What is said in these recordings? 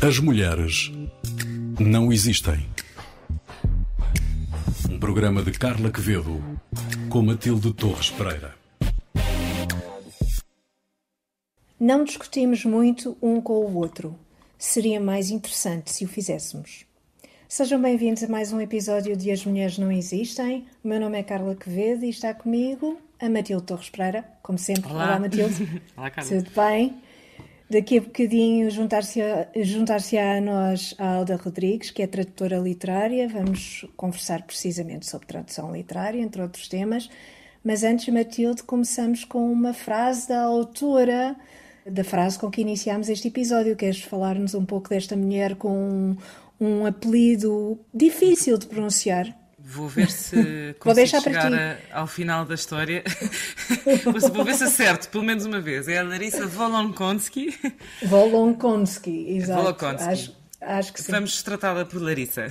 As mulheres não existem. Um programa de Carla Quevedo com Matilde Torres Pereira. Não discutimos muito um com o outro. Seria mais interessante se o fizéssemos. Sejam bem-vindos a mais um episódio de As Mulheres Não Existem. O meu nome é Carla Quevedo e está comigo a Matilde Torres Pereira, como sempre. Olá, Olá Matilde. Olá, Carla. Tudo bem? Daqui a bocadinho juntar-se a, juntar a nós a Alda Rodrigues, que é tradutora literária. Vamos conversar precisamente sobre tradução literária, entre outros temas. Mas antes, Matilde, começamos com uma frase da autora da frase com que iniciámos este episódio. Queres falar-nos um pouco desta mulher com um, um apelido difícil de pronunciar? Vou ver se consigo chegar a- ao final da história. Vou ver se acerto, pelo menos uma vez. É a Larissa Volonkonsky. Volonkonski, exato. Volokonsky. Acho, acho que sim. Vamos tratá-la por Larissa.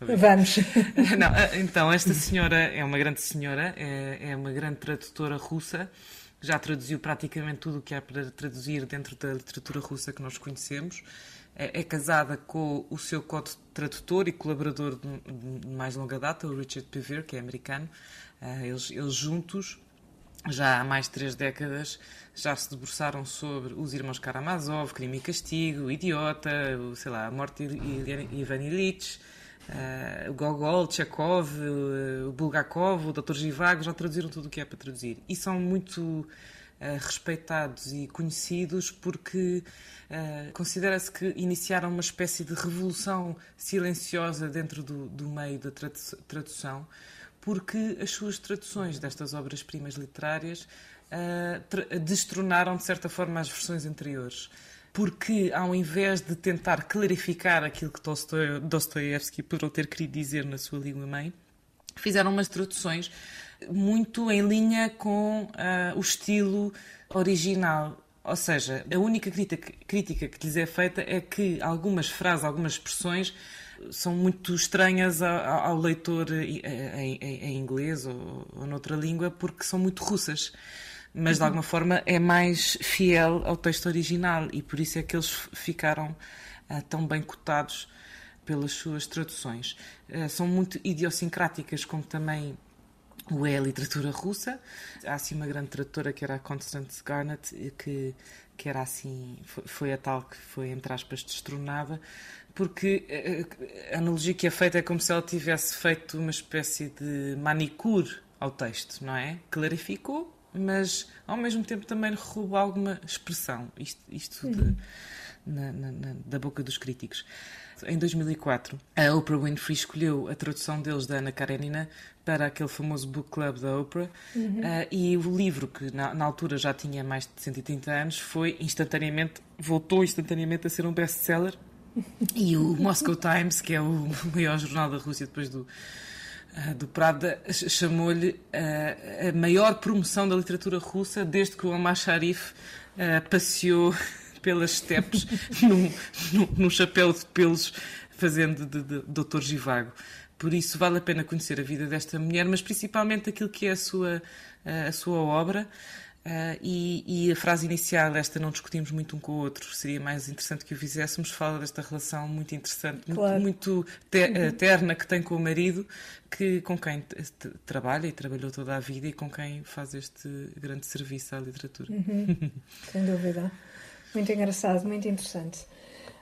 Vamos. Não, ah, então, esta senhora é uma grande senhora, é, é uma grande tradutora russa, já traduziu praticamente tudo o que há para traduzir dentro da literatura russa que nós conhecemos. É, é casada com o seu co-tradutor e colaborador de, mais longa data, o Richard Pever, que é americano. Ah, eles, eles juntos já há mais de três décadas já se debruçaram sobre os irmãos Karamazov, Crime e Castigo, o Idiota, o, sei lá, a morte de Ivan Illich, eh, o Gogol, Chekhov, eh, o Bulgakov, o Dr. Givago, já traduziram tudo o que é para traduzir. E são muito respeitados e conhecidos porque eh, considera-se que iniciaram uma espécie de revolução silenciosa dentro do, do meio da tradu- tradução porque as suas traduções destas obras-primas literárias tra- destronaram, de certa forma, as versões anteriores. Porque, ao invés de tentar clarificar aquilo que Dostoiévski poderá ter querido dizer na sua língua-mãe, fizeram umas traduções muito em linha com ah, o estilo original. Ou seja, a única crítica, crítica que lhes é feita é que algumas frases, algumas expressões são muito estranhas ao, ao leitor em, em- em inglês ou, ou noutra língua porque são muito russas. Mas de alguma forma é mais fiel ao texto original e por isso é que eles ficaram ah, tão bem cotados pelas suas traduções. Ah, são muito idiosincráticas, como também o é a literatura russa. Há assim uma grande tradutora que era a Constance Garnett, que, que era assim, foi, foi a tal que foi, entre aspas, destronada, porque eh, a analogia que é feita é como se ela tivesse feito uma espécie de manicure ao texto, não é? Clarificou, mas ao mesmo tempo também roubou alguma expressão, isto, isto de- na- na- na- da boca dos críticos. Em 2004, a Oprah Winfrey escolheu a tradução deles da Ana Karenina para aquele famoso book club da Oprah. Ah, e o livro, que na, na altura já tinha mais de 130 anos, foi instantaneamente, voltou instantaneamente a ser um best-seller. E o Moscow Times, que é o maior jornal da Rússia depois do, ah, do Pravda, ch- chamou-lhe ah, a maior promoção da literatura russa desde que o Omar Sharif passeou pelas estepes num, num, num chapéu de pelos fazendo de, de, de Doutor Givago. Por isso vale a pena conhecer a vida desta mulher, mas principalmente aquilo que é a sua, ah, a sua obra. Ah, e, e a frase inicial, esta não discutimos muito um com o outro, seria mais interessante que o fizéssemos, fala desta relação muito interessante, muito- Claro. muito, te- eh, terna que tem com o marido, que, com quem trabalha e trabalhou toda a vida e com quem faz este grande serviço à literatura. Sem dúvida. Muito engraçado, muito interessante.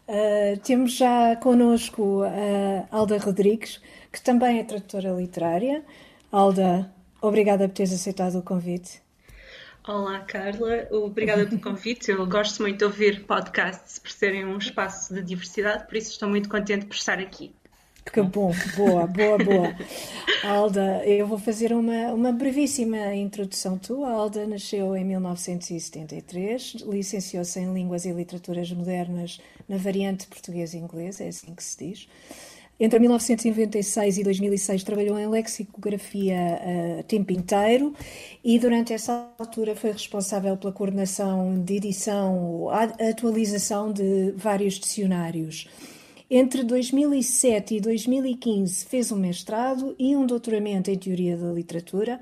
Uh, temos já connosco a Alda Rodrigues, que também é tradutora literária. Alda, obrigada por teres aceitado o convite. Olá, Carla. Obrigada pelo convite. Eu gosto muito de ouvir podcasts por serem um espaço de diversidade, por isso estou muito contente por estar aqui. Que bom, boa, boa, boa. Alda, eu vou fazer uma, uma brevíssima introdução tua. Alda nasceu em 1973, licenciou-se em Línguas e Literaturas Modernas na variante português e inglês, é assim que se diz. Entre 1996 e 2006 trabalhou em lexicografia a tempo inteiro e durante essa altura foi responsável pela coordenação de edição, atualização de vários dicionários. Entre 2007 e 2015 fez um mestrado e um doutoramento em Teoria da Literatura,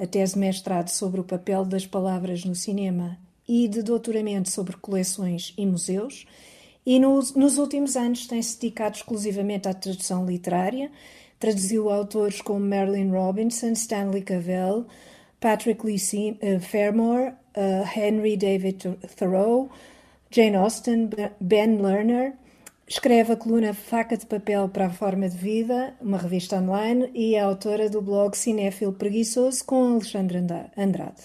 a tese de mestrado sobre o papel das palavras no cinema e de doutoramento sobre coleções e museus. e nos, nos últimos anos tem-se dedicado exclusivamente à tradução literária. Traduziu autores como Marilyn Robinson, Stanley Cavell, Patrick Lee uh, Fairmore, uh, Henry David Thoreau, Jane Austen, Ben Lerner. Escreve a coluna Faca de Papel para a Forma de Vida, uma revista online, e é autora do blog Cinéfilo Preguiçoso com Alexandre Andrade.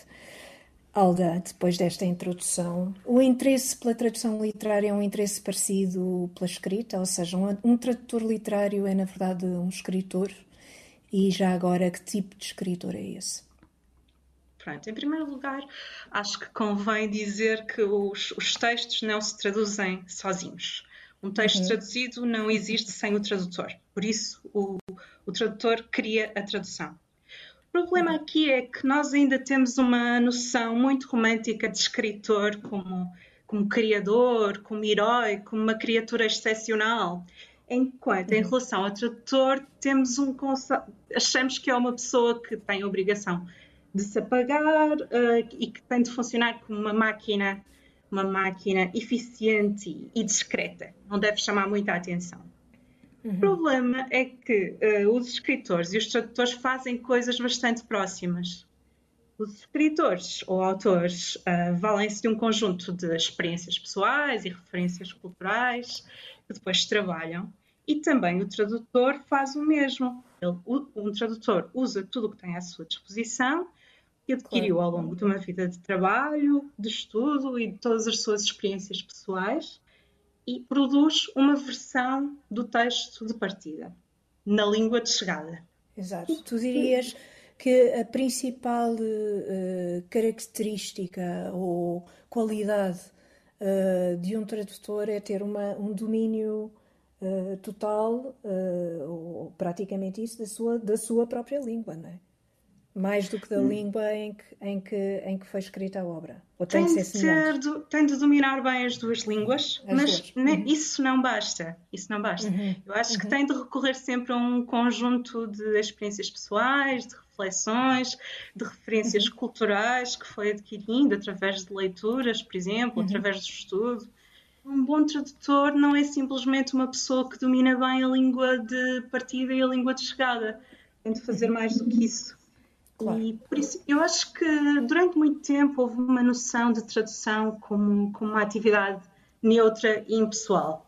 Alda, depois desta introdução, o interesse pela tradução literária é um interesse parecido pela escrita, ou seja, um, um tradutor literário é, na verdade, um escritor. E já agora, que tipo de escritor é esse? Pronto, em primeiro lugar, acho que convém dizer que os, os textos não se traduzem sozinhos. Um texto uhum. traduzido não existe sem o tradutor. Por isso, o, o tradutor cria a tradução. O problema aqui é que nós ainda temos uma noção muito romântica de escritor como, como criador, como herói, como uma criatura excepcional. Enquanto, em relação ao tradutor, temos um achamos que é uma pessoa que tem a obrigação de se apagar uh, e que tem de funcionar como uma máquina, uma máquina eficiente e discreta. Não deve chamar muita atenção. Uhum. O problema é que uh, os escritores e os tradutores fazem coisas bastante próximas. Os escritores ou autores uh, valem-se de um conjunto de experiências pessoais e referências culturais que depois trabalham, e também o tradutor faz o mesmo. Ele, um tradutor usa tudo o que tem à sua disposição e adquiriu claro. ao longo de uma vida de trabalho, de estudo e de todas as suas experiências pessoais e produz uma versão do texto de partida, na língua de chegada. Exato. Tu dirias que a principal uh, característica ou qualidade uh, de um tradutor é ter uma, um domínio uh, total, ou praticamente isso, da sua, da sua própria língua, não é? Mais do que da hum. língua em que, em, que, em que foi escrita a obra? Ou tem, tem de ser do, tem de dominar bem as duas línguas, as mas duas. Uhum. isso não basta. Isso não basta. Uhum. Eu acho uhum. que tem de recorrer sempre a um conjunto de experiências pessoais, de reflexões, de referências uhum. culturais que foi adquirindo através de leituras, por exemplo, uhum. através do estudo. Um bom tradutor não é simplesmente uma pessoa que domina bem a língua de partida e a língua de chegada. Tem de fazer mais do que isso. Claro. E por isso eu acho que durante muito tempo houve uma noção de tradução como, como uma atividade neutra e impessoal.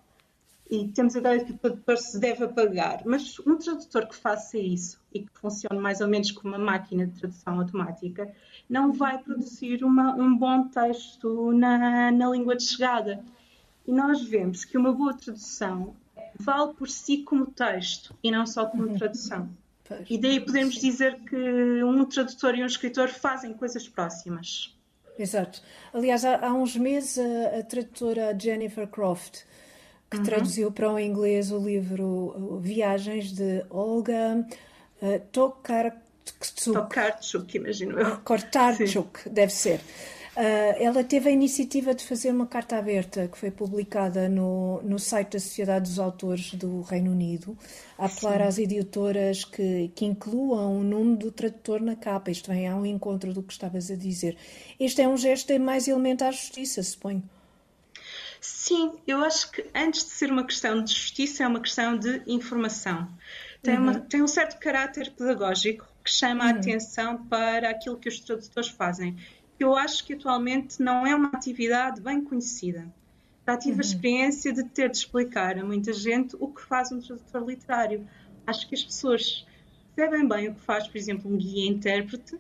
E temos a ideia de que o tradutor se deve apagar. Mas um tradutor que faça isso e que funcione mais ou menos como uma máquina de tradução automática não vai produzir uma, um bom texto na, na língua de chegada. E nós vemos que uma boa tradução vale por si como texto e não só como uhum. tradução. Pois. E daí podemos dizer que um tradutor e um escritor fazem coisas próximas. Exato. Aliás, há, há uns meses a, a, tradutora Jennifer Croft, que uhum. traduziu para o inglês o livro Viagens de Olga uh, Tokarczuk. Tokarczuk, imagino eu. Kortarczuk, deve ser. Uh, ela teve a iniciativa de fazer uma carta aberta que foi publicada no, no site da Sociedade dos Autores do Reino Unido, a apelar Sim. às editoras que, que incluam o nome do tradutor na capa. Isto vem ao encontro do que estavas a dizer. Este é um gesto de mais elementar justiça, suponho. Sim, eu acho que antes de ser uma questão de justiça, é uma questão de informação. Tem, uma, uhum. tem um certo caráter pedagógico que chama uhum. a atenção para aquilo que os tradutores fazem que eu acho que atualmente não é uma atividade bem conhecida. Já tive uhum. a experiência de ter de explicar a muita gente o que faz um tradutor literário. Acho que as pessoas percebem bem o que faz, por exemplo, um guia-intérprete,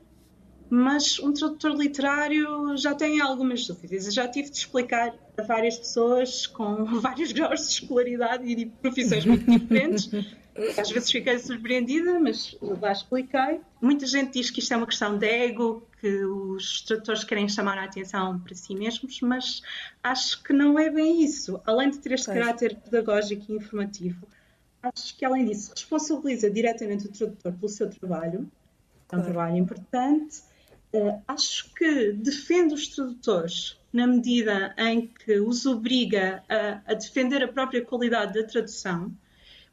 mas um tradutor literário já tem algumas dúvidas. Eu já tive de explicar a várias pessoas com vários graus de escolaridade e de profissões muito diferentes às vezes fiquei surpreendida, mas lá expliquei. Muita gente diz que isto é uma questão de ego, que os tradutores querem chamar a atenção para si mesmos, mas acho que não é bem isso. Além de ter este pois. caráter pedagógico e informativo, acho que além disso responsabiliza diretamente o tradutor pelo seu trabalho, é um trabalho importante. Uh, acho que defende os tradutores na medida em que os obriga a, a defender a própria qualidade da tradução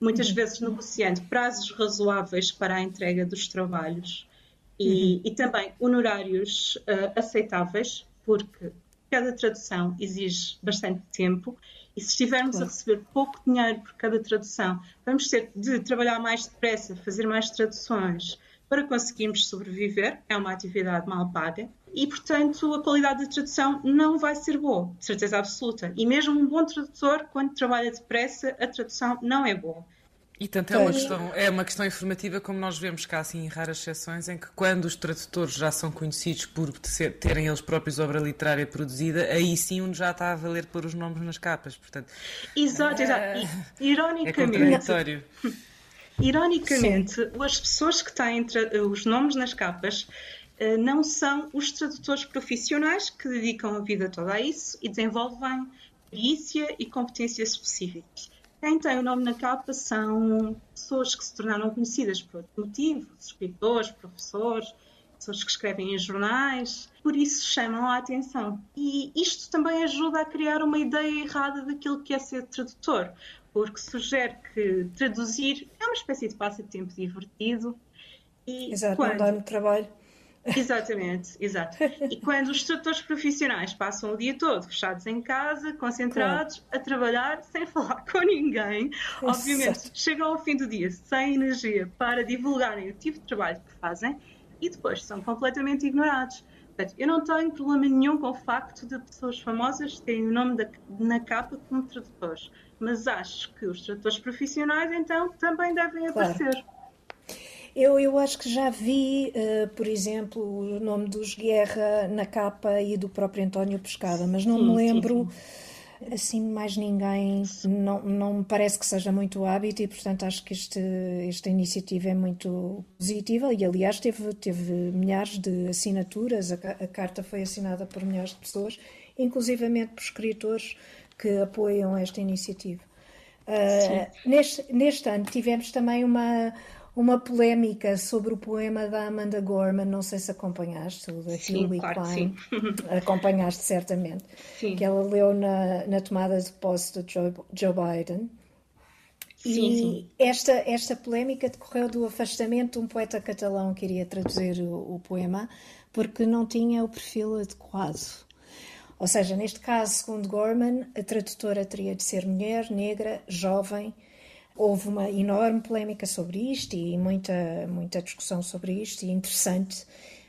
muitas uhum. vezes negociando prazos razoáveis para a entrega dos trabalhos e, uhum. e também honorários uh, aceitáveis, porque cada tradução exige bastante tempo e se estivermos claro. a receber pouco dinheiro por cada tradução, vamos ter de trabalhar mais depressa, fazer mais traduções para conseguirmos sobreviver. É uma atividade mal paga e, portanto, a qualidade da tradução não vai ser boa, de certeza absoluta. E mesmo um bom tradutor, quando trabalha depressa, a tradução não é boa. E tanto é uma, questão, é uma questão informativa, como nós vemos cá, assim, em raras exceções, em que quando os tradutores já são conhecidos por terem eles próprios obra literária produzida, aí sim um já está a valer pôr os nomes nas capas. Portanto, exato, exato. É, ironicamente. É contraditório. Ironicamente, sim. as pessoas que têm os nomes nas capas eh, não são os tradutores profissionais que dedicam a vida toda a isso e desenvolvem perícia e competências específicas quem tem o nome na capa são pessoas que se tornaram conhecidas por outro motivo, escritores, professores, pessoas que escrevem em jornais, por isso chamam a atenção. E isto também ajuda a criar uma ideia errada daquilo que é ser tradutor, porque sugere que traduzir é uma espécie de passatempo divertido. E Exato, quando... não dá muito trabalho. Exatamente, exato. E quando os tradutores profissionais passam o dia todo fechados em casa, concentrados, claro. a trabalhar, sem falar com ninguém, obviamente chegam ao fim do dia sem energia para divulgarem o tipo de trabalho que fazem e depois são completamente ignorados. Portanto, eu não tenho problema nenhum com o facto de pessoas famosas terem o nome da, na capa como tradutores, mas acho que os tradutores profissionais, então, também devem claro. aparecer. Eu, eu acho que já vi, uh, por exemplo, o nome dos Guerra na capa e do próprio António Pescada, mas não sim, me lembro sim, sim. assim mais ninguém. Não, não me parece que seja muito hábito e, portanto, acho que este, esta iniciativa é muito positiva e, aliás, teve, teve milhares de assinaturas. A, a carta foi assinada por milhares de pessoas, inclusivamente por escritores que apoiam esta iniciativa. Uh, neste, neste ano tivemos também uma, uma polémica sobre o poema da Amanda Gorman, não sei se acompanhaste, o da Hilary claro Klein. Acompanhaste certamente. Sim. Que ela leu na, na tomada de posse do Joe, Joe Biden. Sim, e sim. Esta, esta polémica decorreu do afastamento de um poeta catalão que iria traduzir o, o poema, porque não tinha o perfil adequado. Ou seja, neste caso, segundo Gorman, a tradutora teria de ser mulher, negra, jovem, houve uma enorme polémica sobre isto e muita, muita discussão sobre isto, e interessante,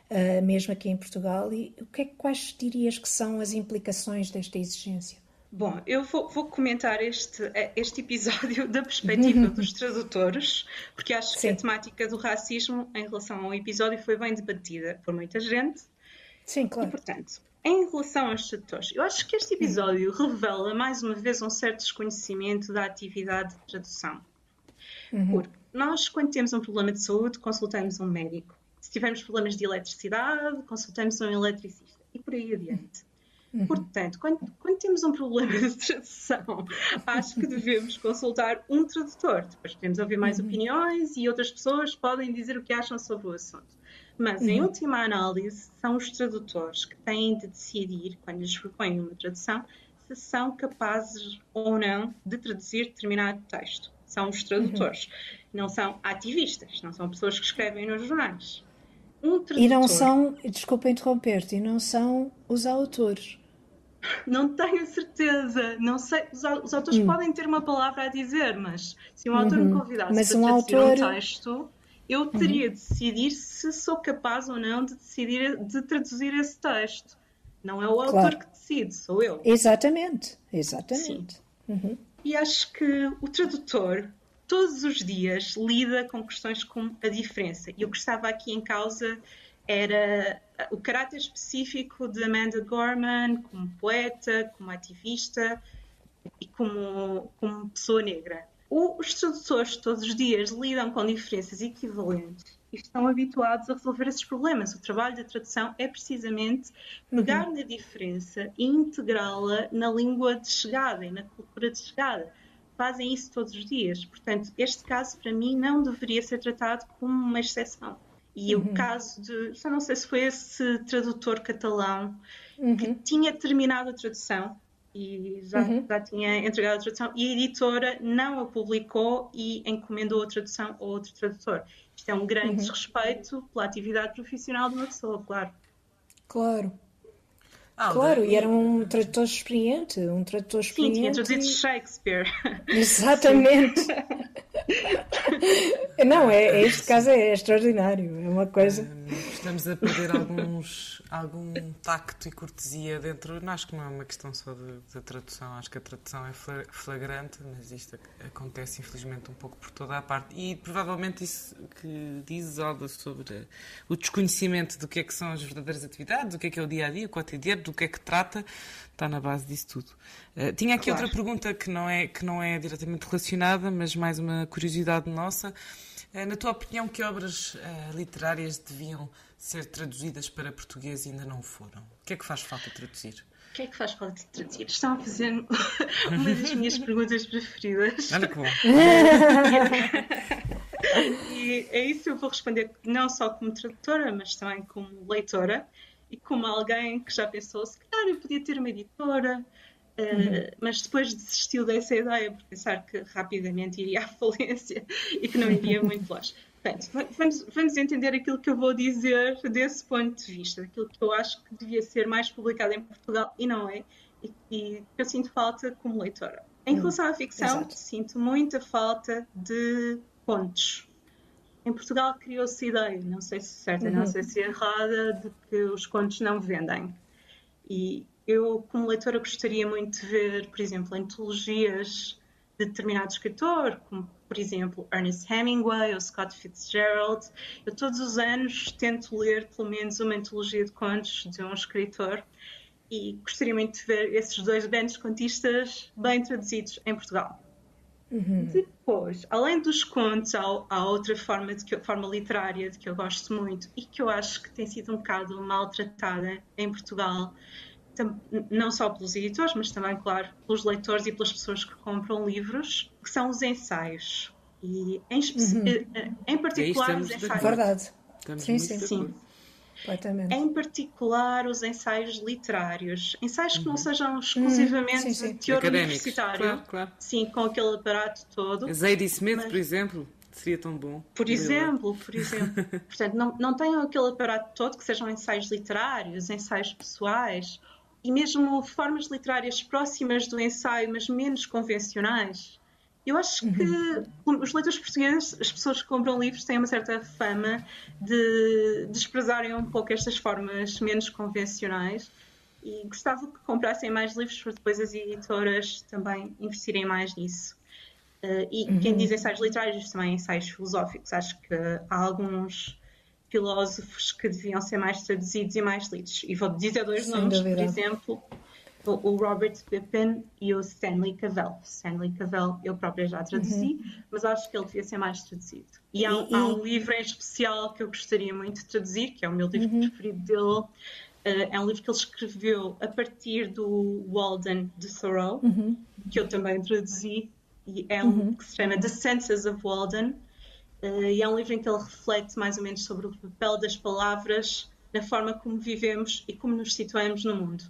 uh, mesmo aqui em Portugal. E o que é, quais dirias que são as implicações desta exigência? Bom, eu vou, vou, comentar este, eh, este episódio da perspectiva dos tradutores, porque acho Sim. que a temática do racismo em relação ao episódio foi bem debatida por muita gente. Sim, claro. E, portanto, em relação aos tradutores, eu acho que este episódio revela mais uma vez um certo desconhecimento da atividade de tradução. Uhum. Porque nós, quando temos um problema de saúde, consultamos um médico. Se tivermos problemas de eletricidade, consultamos um eletricista. E por aí adiante. Uhum. Portanto, quando, quando, temos um problema de tradução, acho que devemos consultar um tradutor. Depois podemos ouvir mais uhum. opiniões e outras pessoas podem dizer o que acham sobre o assunto. Mas, uhum. em última análise, são os tradutores que têm de decidir, quando lhes propõem uma tradução, se são capazes ou não de traduzir determinado texto. São os tradutores. Uhum. Não são ativistas, não são pessoas que escrevem nos jornais. Um tradutor... E não são, desculpa interromper-te, e não são os autores. Não tenho certeza. Não sei. Os, os autores hum. podem ter uma palavra a dizer, mas se um autor uhum. me convidasse mas para um autor... um texto, eu uhum. teria uhum. de decidir se sou capaz ou não de decidir de traduzir esse texto. Não é o autor claro. que decide, sou eu. Exatamente, exatamente. Uhum. E acho que o tradutor todos os dias lida com questões como a diferença. E o que estava aqui em causa era o caráter específico de Amanda Gorman como poeta, como ativista e como, como pessoa negra os tradutores todos os dias lidam com diferenças equivalentes e estão habituados a resolver esses problemas. O trabalho da tradução é precisamente pegar uhum. na diferença e integrá-la na língua de chegada e na cultura de chegada. Fazem isso todos os dias. Portanto, este caso, para mim, não deveria ser tratado como uma exceção. E uhum. o caso de, já não sei se foi esse tradutor catalão uhum. que tinha terminado a tradução e já, uhum. já tinha entregado a tradução e a editora não a publicou e encomendou a tradução a outro tradutor. Isto é um grande uhum. desrespeito pela atividade profissional de uma pessoa, claro. Claro. Alda, Claro, e e- era um tradutor experiente, um tradutor Sim, tinha experiente. traduzido Shakespeare. Exatamente. Não, é, é- este caso é extraordinário, é uma coisa. Estamos a perder alguns, algum tacto e cortesia dentro. Não, acho que não é uma questão só de, de tradução, acho que a tradução é fla- flagrante, mas isto ac- acontece infelizmente um pouco por toda a parte. E provavelmente isso que dizes, Alda, sobre o desconhecimento do que é que são as verdadeiras atividades, do que é que é o dia a dia, o cotidiano, do que é que trata, está na base disso tudo. Eh, tinha aqui Claro. outra pergunta que não, é, que não é diretamente relacionada, mas mais uma curiosidade nossa. Eh, Na tua opinião, que obras eh, literárias deviam ser traduzidas para português e ainda não foram? O que é que faz falta traduzir? O que é que faz falta de traduzir? Estão a fazer uma das minhas perguntas preferidas. Olha que bom. E é isso eu vou responder não só como tradutora, mas também como leitora e como alguém que já pensou, se calhar eu podia ter uma editora, eh, mas depois desistiu dessa ideia por pensar que rapidamente iria à falência e que não iria muito longe. Portanto, va- vamos, vamos entender aquilo que eu vou dizer desse ponto de vista, daquilo que eu acho que devia ser mais publicado em Portugal e não é, e, e que eu sinto falta como leitora. Em relação à ficção, exato. sinto muita falta de contos. Em Portugal criou-se a ideia, não sei se certa, não sei se é errada, de que os contos não vendem. E eu, como leitora, gostaria muito de ver, por exemplo, antologias de determinado escritor, como, por exemplo, Ernest Hemingway ou Scott Fitzgerald. Eu, todos os anos, tento ler pelo menos uma antologia de contos de um escritor e gostaria muito de ver esses dois grandes contistas bem traduzidos em Portugal. Depois, além dos contos, há, há outra forma, de que, forma literária de que eu gosto muito e que eu acho que tem sido um bocado maltratada em Portugal, não só pelos editores, mas também, claro, pelos leitores e pelas pessoas que compram livros, que são os ensaios. E em, espe- eh, em particular os ensaios. Verdade. Estamos Sim, sim, sim. Em particular os ensaios literários. Ensaios que não sejam exclusivamente sim, sim. de teor Académicos. universitário. Claro, claro. Sim, com aquele aparato todo. Zadie Smith, Mas- por exemplo, seria tão bom. Por exemplo, por exemplo. Portanto, não, não tenham aquele aparato todo que sejam ensaios literários, ensaios pessoais e mesmo formas literárias próximas do ensaio, mas menos convencionais. Eu acho que os leitores portugueses, as pessoas que compram livros, têm uma certa fama de desprezarem um pouco estas formas menos convencionais e gostava que comprassem mais livros para depois as editoras também investirem mais nisso. Uh, e quem diz ensaios literários também ensaios filosóficos. Acho que há alguns filósofos que deviam ser mais traduzidos e mais lidos. E vou dizer dois Sem nomes, dúvida. por exemplo, o, Robert Pippin e o Stanley Cavell. Stanley Cavell eu própria já traduzi, mas acho que ele devia ser mais traduzido. E há, E- há e- um livro em especial que eu gostaria muito de traduzir, que é o meu livro preferido dele. Uh, é um livro que ele escreveu a partir do Walden de Thoreau, que eu também traduzi, e é um que se chama The Senses of Walden, e é um livro em que ele reflete mais ou menos sobre o papel das palavras na forma como vivemos e como nos situamos no mundo.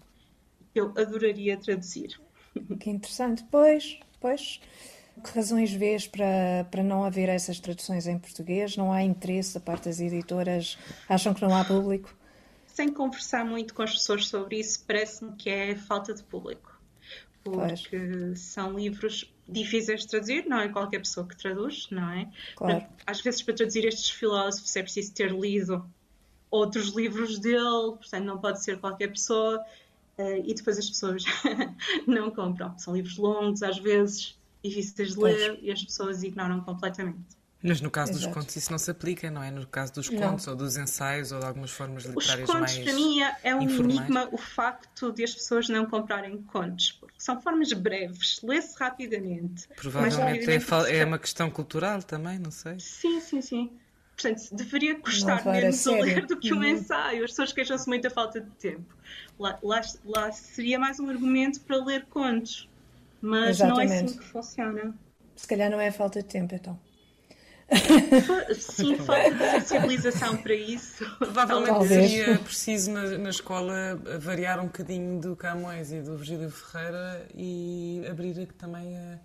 Eu adoraria traduzir. Que interessante. Pois, pois. Que razões vês para, para não haver essas traduções em português? Não há interesse da parte das editoras? Acham que não há público? Sem conversar muito com as pessoas sobre isso, parece-me que é falta de público. Pois. Porque são livros difíceis de traduzir, não é qualquer pessoa que traduz, não é? Claro. Às vezes, para traduzir estes filósofos, é preciso ter lido outros livros dele, portanto, não pode ser qualquer pessoa. eh, e depois as pessoas não compram. São livros longos, às vezes, difíceis de Pois. ler, e as pessoas ignoram completamente. Mas no caso dos Exato. contos isso não se aplica, não é? No caso dos Não. contos ou dos ensaios ou de algumas formas Os literárias contos, mais para mim, é- é um informais. enigma o facto de as pessoas não comprarem contos, porque são formas breves, lê-se rapidamente. mais Provavelmente é, que se é uma questão cultural também, não sei. Sim, sim, sim. Portanto, deveria custar a menos a sério. ler do que um Uhum. ensaio. As pessoas queixam-se muito da falta de tempo. Lá, lá, lá seria mais um argumento para ler contos. Mas não é Exatamente. assim que funciona. Se calhar não é falta de tempo, então. Sim, falta de sensibilização para isso. Provavelmente Talvez. seria preciso na, na escola variar um bocadinho do Camões e do Virgílio Ferreira e abrir também a,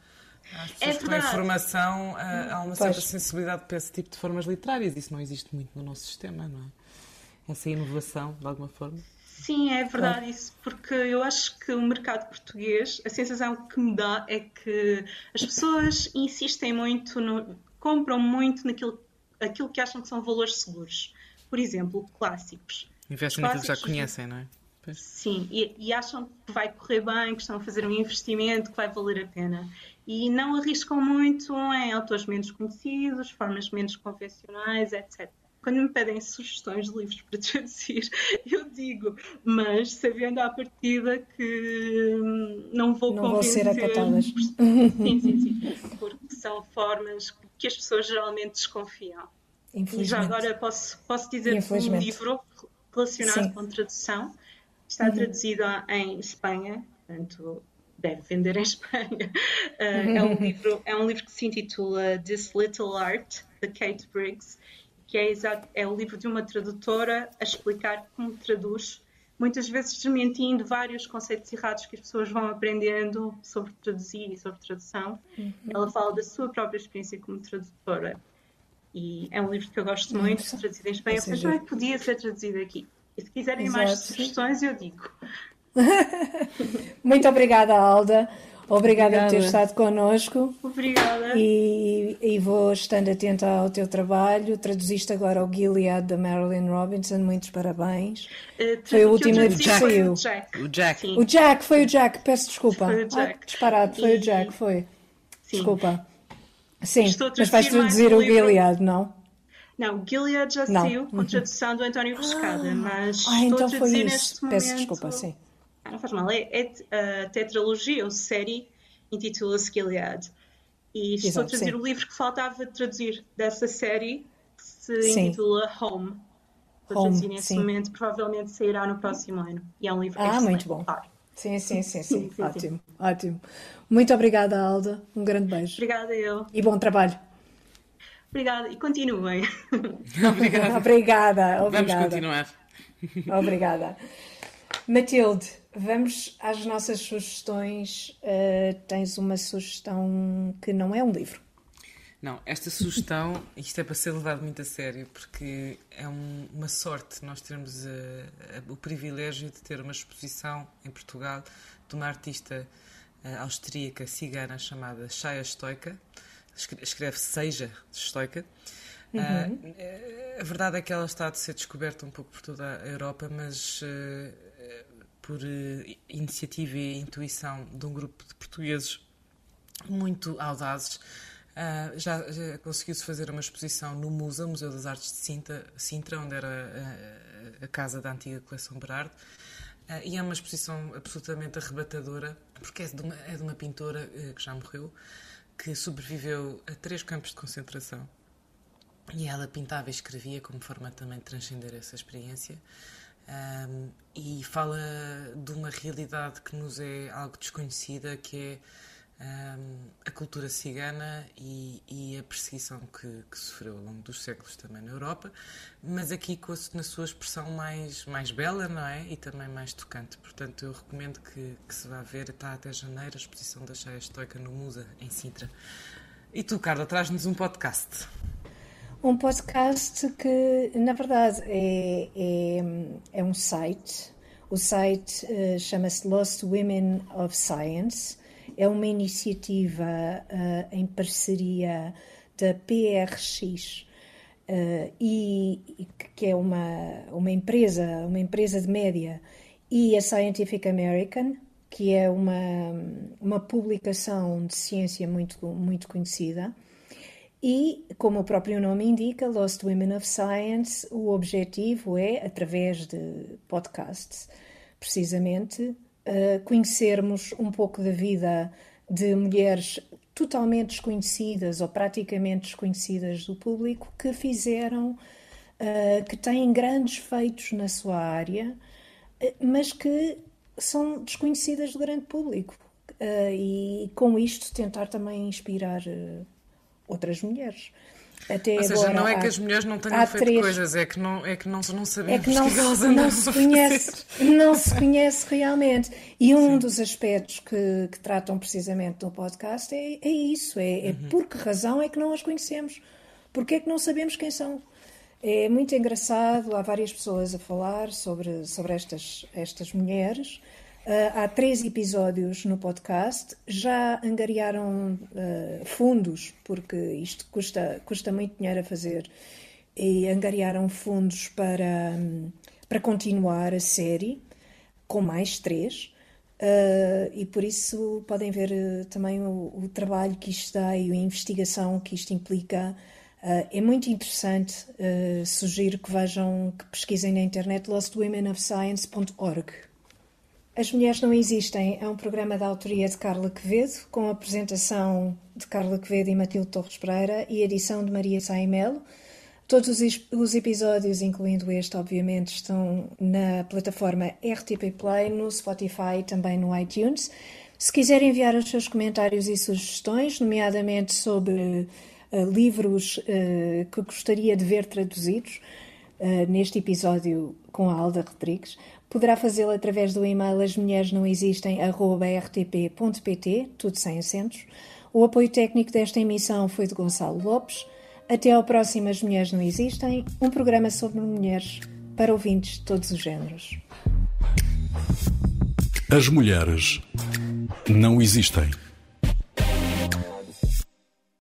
às pessoas É que têm formação a, a uma certa Pois. sensibilidade para esse tipo de formas literárias. Isso não existe muito no nosso sistema, não é? Essa inovação, de alguma forma. Sim, é verdade isso, porque eu acho que o mercado português, a sensação que me dá é que as pessoas insistem muito, no, compram muito naquilo aquilo que acham que são valores seguros. Por exemplo, clássicos. Investem naquilo que já conhecem, não é? Pois. Sim, e, e, acham que vai correr bem, que estão a fazer um investimento que vai valer a pena. E não arriscam muito em autores menos conhecidos, formas menos convencionais, etc. Quando me pedem sugestões de livros para traduzir, eu digo, mas sabendo à partida que não vou não convencer. Não vão ser acatadas. Sim, sim, sim. Porque são formas que as pessoas geralmente desconfiam. E já agora posso, posso dizer que um livro relacionado sim. com tradução está uhum. traduzido em Espanha, portanto deve vender em Espanha. Uh, é, um livro, é um livro que se intitula This Little Art, de Kate Briggs, que é, exato, é o livro de uma tradutora a explicar como traduz, muitas vezes desmentindo vários conceitos errados que as pessoas vão aprendendo sobre traduzir e sobre tradução. Uhum. Ela fala da sua própria experiência como tradutora. E é um livro que eu gosto muito, Nossa. traduzido em Espanha. Mas também podia ser traduzido aqui. E se quiserem Exato. mais sugestões, eu digo. Muito obrigada, Alda. Obrigada, obrigada, por ter estado connosco. Obrigada. E, e, vou estando atenta ao teu trabalho. Traduziste agora o Gilead da Marilyn Robinson. Muitos parabéns. Uh, foi o último livro que saiu. O Jack. O Jack. o Jack. foi o Jack. Peço desculpa. Foi o Jack. Ah, disparado, foi e... o Jack, foi. Sim. Desculpa. Sim, mas vais traduzir o Gilead, não? Não, Gilead já saiu com uhum. tradução do António Pescada, ah, mas ah, estou então a traduzir neste isso. momento... Peço desculpa, sim. Ah, não faz mal, é, é a tetralogia ou série intitula-se Gilead. E estou a traduzir sim. o livro que faltava traduzir dessa série, que se sim. intitula Home. Estou a traduzir nesse sim. momento, provavelmente sairá no próximo ano. E é um livro Ah, muito bom. Sim, sim, sim, sim. sim ótimo, ótimo. Muito obrigada, Alda. Um grande beijo. Obrigada eu. E bom trabalho. Obrigada e continuem. obrigada. obrigada. Vamos continuar. Obrigada. Matilde, vamos às nossas sugestões. Uh, tens uma sugestão que não é um livro. Não, esta sugestão, isto é para ser levado muito a sério, porque é um, uma sorte nós termos uh, uh, o privilégio de ter uma exposição em Portugal de uma artista uh, austríaca cigana chamada Shaya Stoica. Escreve Seja Stoica. Uhum. a verdade é que ela está a ser descoberta um pouco por toda a Europa, mas por iniciativa e intuição de um grupo de portugueses muito audazes Uh, já, já conseguiu-se fazer uma exposição no MUSA, Museu das Artes de Sintra, Sintra onde era a, a, casa da antiga coleção Berardo. Uh, e é uma exposição absolutamente arrebatadora, porque é de uma, é de uma pintora uh, que já morreu, que sobreviveu a três campos de concentração. E ela pintava e escrevia como forma também de transcender essa experiência. Um, e fala de uma realidade que nos é algo desconhecida, que é um, a cultura cigana e, e a perseguição que, que, sofreu ao longo dos séculos também na Europa, mas aqui com a, na sua expressão mais, mais bela, não é? E também mais tocante. Portanto, eu recomendo que, que se vá ver, está até janeiro, a exposição da Cheia Estoica no Musa, em Sintra. E tu, Carla, traz-nos um podcast. Um podcast que, na verdade, é, é, é um site. O site uh, chama-se Lost Women of Science é uma iniciativa uh, em parceria da PRX uh, eh, e que é uma, uma empresa, uma empresa de média, e a Scientific American, que é uma, uma publicação de ciência muito, muito conhecida. E, como o próprio nome indica, Lost Women of Science, o objetivo é, através de podcasts, precisamente, uh, conhecermos um pouco da vida de mulheres totalmente desconhecidas ou praticamente desconhecidas do público que fizeram, uh, que têm grandes feitos na sua área, uh, mas que são desconhecidas do grande público. e com isto tentar também inspirar outras mulheres. Até Ou seja, agora, não é há, que as mulheres não tenham feito três... coisas, é que não, é que não, não sabemos é que não, que elas não se conhece, não se conhece realmente. E um Sim. dos aspectos que, que, tratam precisamente no podcast é, é isso, é, é uhum. por que razão é que não as conhecemos, porque é que não sabemos quem são. É muito engraçado, há várias pessoas a falar sobre, sobre estas, estas mulheres. Uh, há três episódios no podcast, já angariaram uh, fundos, porque isto custa, custa muito dinheiro a fazer, e angariaram fundos para, para continuar a série, com mais três. Uh, e por isso podem ver também o, o, trabalho que isto dá e a investigação que isto implica. é muito interessante. sugiro que vejam, que pesquisem na internet lostwomenofscience.org. As Mulheres Não Existem é um programa da autoria de Carla Quevedo, com a apresentação de Carla Quevedo e Matilde Torres Pereira e edição de Maria Saimelo. Todos os episódios, incluindo este, obviamente, estão na plataforma RTP Play, no Spotify e também no iTunes. Se quiserem enviar os seus comentários e sugestões, nomeadamente sobre uh, livros uh, que gostaria de ver traduzidos, uh, neste episódio com a Alda Rodrigues, Poderá fazê-lo através do e-mail asmulheresnãoexistem.rtp.pt, tudo sem acentos. O apoio técnico desta emissão foi de Gonçalo Lopes. Até ao próximo As Mulheres Não Existem, um programa sobre mulheres para ouvintes de todos os géneros. As mulheres não existem.